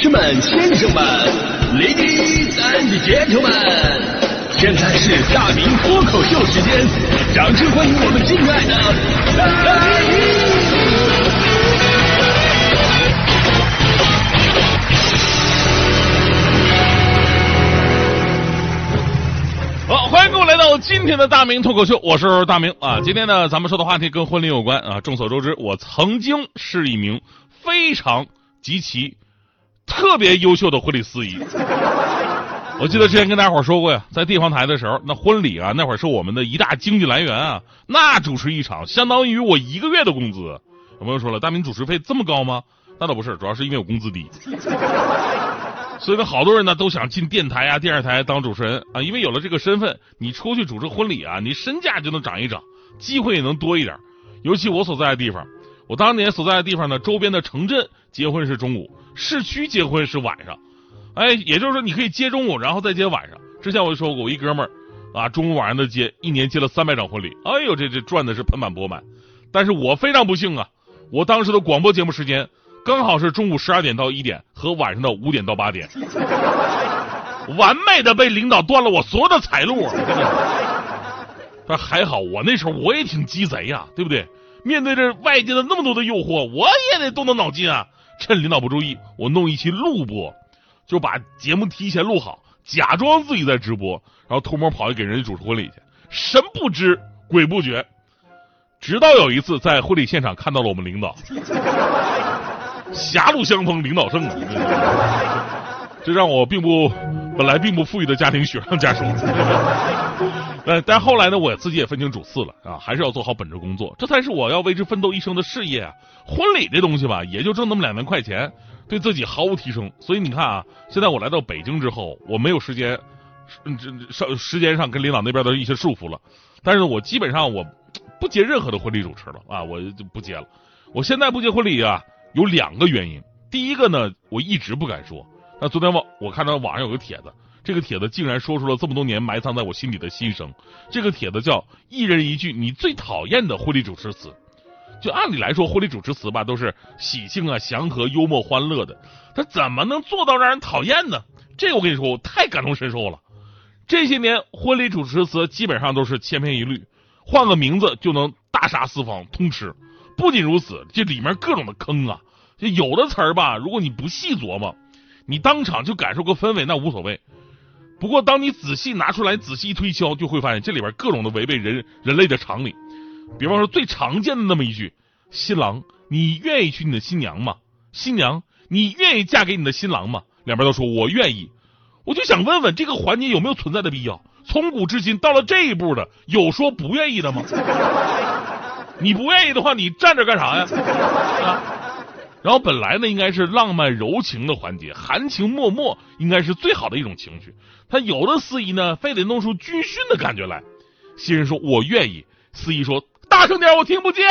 士们、先生们，Ladies and Gentlemen，现在是大明脱口秀时间，掌声欢迎我们敬爱的大好，欢迎各位来到今天的大明脱口秀，我是大明啊。今天呢，咱们说的话题跟婚礼有关啊。众所周知，我曾经是一名非常极其特别优秀的婚礼司仪。我记得之前跟大伙说过呀，在地方台的时候，那婚礼啊，那会儿是我们的一大经济来源啊。那主持一场，相当于我一个月的工资。有朋友说了，大明主持费这么高吗？那倒不是，主要是因为我工资低。所以呢，好多人呢都想进电台啊、电视台当主持人啊，因为有了这个身份，你出去主持婚礼啊，你身价就能涨一涨，机会也能多一点。尤其我所在的地方，我当年所在的地方呢，周边的城镇结婚是中午，市区结婚是晚上。哎，也就是说你可以接中午，然后再接晚上。之前我就说过，我一哥们儿啊，中午晚上的接，一年接了三百场婚礼，哎呦，这这赚的是盆满钵满。但是我非常不幸啊，我当时的广播节目时间。刚好是中午十二点到一点和晚上的五点到八点，完美的被领导断了我所有的财路。但还好，我那时候我也挺鸡贼呀，对不对？面对着外界的那么多的诱惑，我也得动动脑筋啊。趁领导不注意，我弄一期录播，就把节目提前录好，假装自己在直播，然后偷摸跑去给人家主持婚礼去。神不知鬼不觉，直到有一次在婚礼现场看到了我们领导。狭路相逢领导胜啊！这让我并不本来并不富裕的家庭雪上加霜。呃，但后来呢，我自己也分清主次了啊，还是要做好本职工作，这才是我要为之奋斗一生的事业啊！婚礼这东西吧，也就挣那么两万块钱，对自己毫无提升。所以你看啊，现在我来到北京之后，我没有时间，嗯这上时间上跟领导那边的一些束缚了。但是我基本上我不接任何的婚礼主持了啊，我就不接了。我现在不接婚礼啊。有两个原因，第一个呢，我一直不敢说。那昨天网我看到网上有个帖子，这个帖子竟然说出了这么多年埋藏在我心里的心声。这个帖子叫“一人一句你最讨厌的婚礼主持词”。就按理来说，婚礼主持词吧都是喜庆啊、祥和、幽默、欢乐的，他怎么能做到让人讨厌呢？这我跟你说，我太感同身受了。这些年婚礼主持词基本上都是千篇一律，换个名字就能大杀四方，通吃。不仅如此，这里面各种的坑啊！就有的词儿吧，如果你不细琢磨，你当场就感受个氛围，那无所谓。不过，当你仔细拿出来，仔细一推敲，就会发现这里边各种的违背人人类的常理。比方说，最常见的那么一句：“新郎，你愿意娶你的新娘吗？”“新娘，你愿意嫁给你的新郎吗？”两边都说我愿意。我就想问问，这个环节有没有存在的必要？从古至今，到了这一步的，有说不愿意的吗？你不愿意的话，你站着干啥呀？啊！然后本来呢，应该是浪漫柔情的环节，含情脉脉，应该是最好的一种情绪。他有的司仪呢，非得弄出军训的感觉来。新人说：“我愿意。”司仪说：“大声点，我听不见。”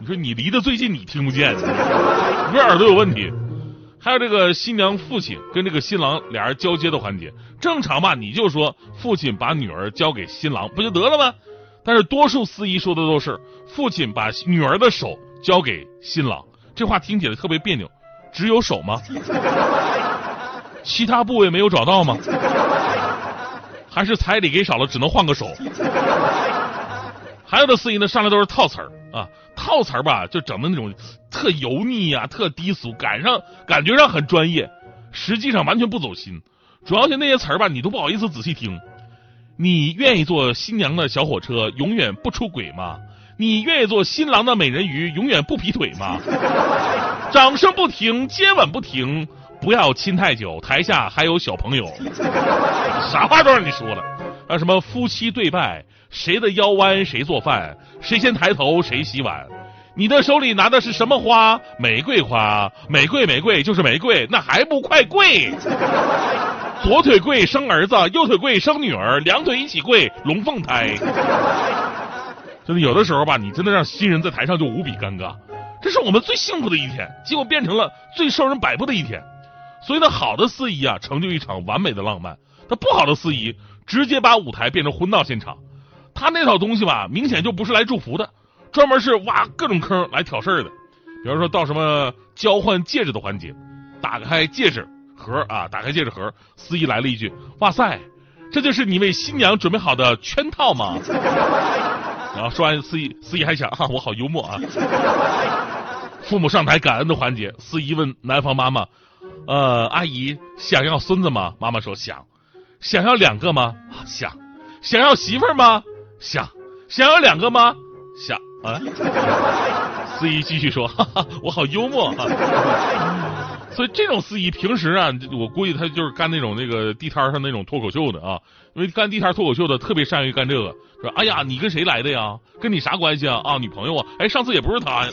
你说你离得最近，你听不见，你耳朵有问题？还有这个新娘父亲跟这个新郎俩人交接的环节，正常吧？你就说父亲把女儿交给新郎，不就得了吗？但是多数司仪说的都是父亲把女儿的手交给新郎，这话听起来特别别扭。只有手吗？其他部位没有找到吗？还是彩礼给少了，只能换个手？还有的司仪呢，上来都是套词儿啊，套词儿吧，就整的那种特油腻呀，特低俗，赶上感觉上很专业，实际上完全不走心。主要是那些词儿吧，你都不好意思仔细听。你愿意坐新娘的小火车，永远不出轨吗？你愿意做新郎的美人鱼，永远不劈腿吗？掌声不停，接吻不停，不要亲太久，台下还有小朋友。啥话都让你说了，啊什么夫妻对拜，谁的腰弯谁做饭，谁先抬头谁洗碗。你的手里拿的是什么花？玫瑰花，玫瑰玫瑰就是玫瑰，那还不快跪？左腿跪生儿子，右腿跪生女儿，两腿一起跪龙凤胎。真的有的时候吧，你真的让新人在台上就无比尴尬。这是我们最幸福的一天，结果变成了最受人摆布的一天。所以呢，好的司仪啊，成就一场完美的浪漫；那不好的司仪，直接把舞台变成婚闹现场。他那套东西吧，明显就不是来祝福的，专门是挖各种坑来挑事儿的。比方说到什么交换戒指的环节，打开戒指盒啊，打开戒指盒，司仪来了一句：“哇塞，这就是你为新娘准备好的圈套吗？”然后说完，司仪司仪还想啊，我好幽默啊。父母上台感恩的环节，司仪问男方妈妈：“呃，阿姨想要孙子吗？”妈妈说想。想要两个吗？想。想要媳妇儿吗？想。想要两个吗？想。啊。司仪继续说：“哈哈，我好幽默啊。”所以这种司仪平时啊，我估计他就是干那种那个地摊上那种脱口秀的啊，因为干地摊脱口秀的特别善于干这个。说：“哎呀，你跟谁来的呀？跟你啥关系啊？啊，女朋友啊？哎，上次也不是他呀，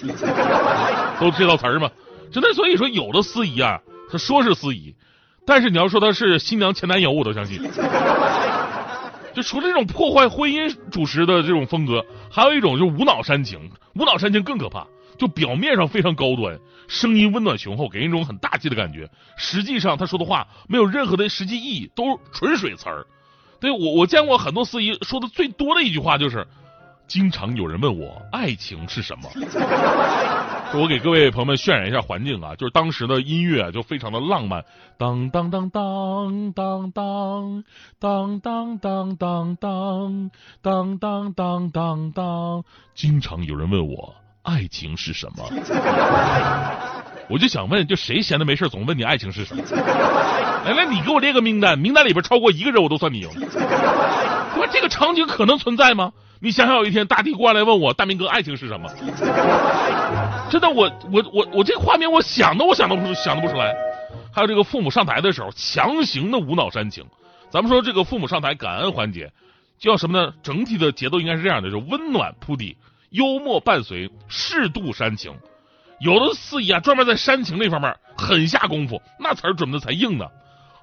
都这道词儿嘛。真的，所以说有的司仪啊，他说是司仪，但是你要说他是新娘前男友，我都相信。就除了这种破坏婚姻主持的这种风格，还有一种就是无脑煽情，无脑煽情更可怕。就表面上非常高端，声音温暖雄厚，给人一种很大气的感觉，实际上他说的话没有任何的实际意义，都是纯水词儿。对我，我见过很多司仪说的最多的一句话就是，经常有人问我爱情是什么。我给各位朋友们渲染一下环境啊，就是当时的音乐就非常的浪漫，当当当当当当当当当当当当当当当当，经常有人问我爱情是什么。我就想问，就谁闲的没事总问你爱情是什么？来来，你给我列个名单，名单里边超过一个人我都算你赢。说这个场景可能存在吗？你想想，有一天大地过来问我，大明哥爱情是什么？真的，我我我我这画面，我想都我想都不想都不出来。还有这个父母上台的时候，强行的无脑煽情。咱们说这个父母上台感恩环节，叫什么呢？整体的节奏应该是这样的：就温暖铺底，幽默伴随，适度煽情。有的司仪啊，专门在煽情那方面很下功夫，那词儿准的才硬呢。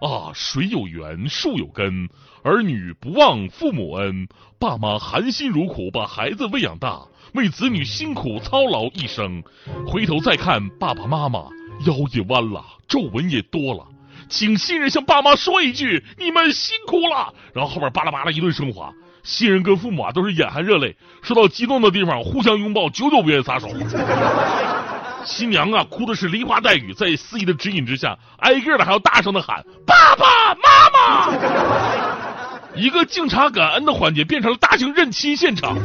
啊，水有源，树有根，儿女不忘父母恩，爸妈含辛茹苦把孩子喂养大，为子女辛苦操劳一生，回头再看爸爸妈妈腰也弯了，皱纹也多了，请新人向爸妈说一句：你们辛苦了。然后后边巴拉巴拉一顿升华，新人跟父母啊都是眼含热泪，说到激动的地方互相拥抱，久久不愿意撒手。新娘啊，哭的是梨花带雨，在司仪的指引之下，挨个的还要大声的喊爸爸妈妈。一个敬茶感恩的环节变成了大型认亲现场。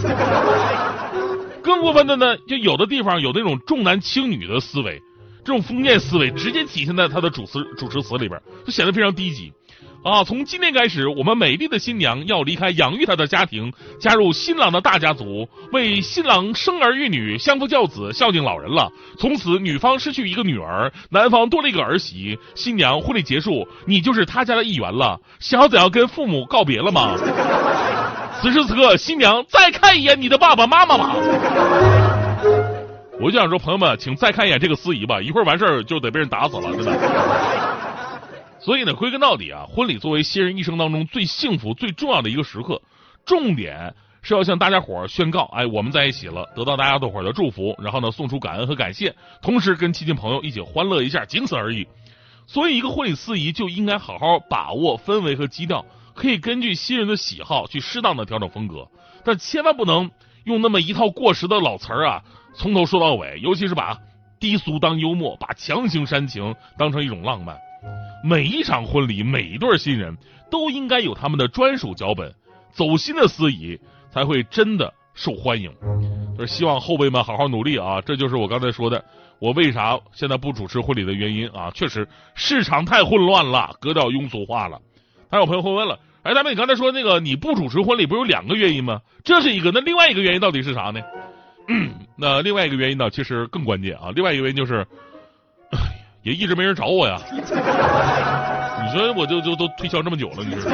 更过分的呢，就有的地方有那种重男轻女的思维，这种封建思维直接体现在他的主词主持词里边，就显得非常低级。啊，从今天开始，我们美丽的新娘要离开养育她的家庭，加入新郎的大家族，为新郎生儿育女、相夫教子、孝敬老人了。从此，女方失去一个女儿，男方多了一个儿媳。新娘婚礼结束，你就是他家的一员了。小子要跟父母告别了吗？此时此刻，新娘再看一眼你的爸爸妈妈吧。我就想说，朋友们，请再看一眼这个司仪吧，一会儿完事儿就得被人打死了，真的。所以呢，归根到底啊，婚礼作为新人一生当中最幸福、最重要的一个时刻，重点是要向大家伙儿宣告：哎，我们在一起了，得到大家伙儿的祝福，然后呢，送出感恩和感谢，同时跟亲戚朋友一起欢乐一下，仅此而已。所以，一个婚礼司仪就应该好好把握氛围和基调，可以根据新人的喜好去适当的调整风格，但千万不能用那么一套过时的老词儿啊，从头说到尾，尤其是把低俗当幽默，把强行煽情当成一种浪漫。每一场婚礼，每一对新人都应该有他们的专属脚本，走心的司仪才会真的受欢迎。就是希望后辈们好好努力啊！这就是我刚才说的，我为啥现在不主持婚礼的原因啊！确实市场太混乱了，格调庸俗化了。还有朋友会问了，哎，大妹，你刚才说那个你不主持婚礼，不是有两个原因吗？这是一个，那另外一个原因到底是啥呢？那另外一个原因呢，其实更关键啊！另外一个原因就是。也一直没人找我呀，你说我就就都推销这么久了，你说。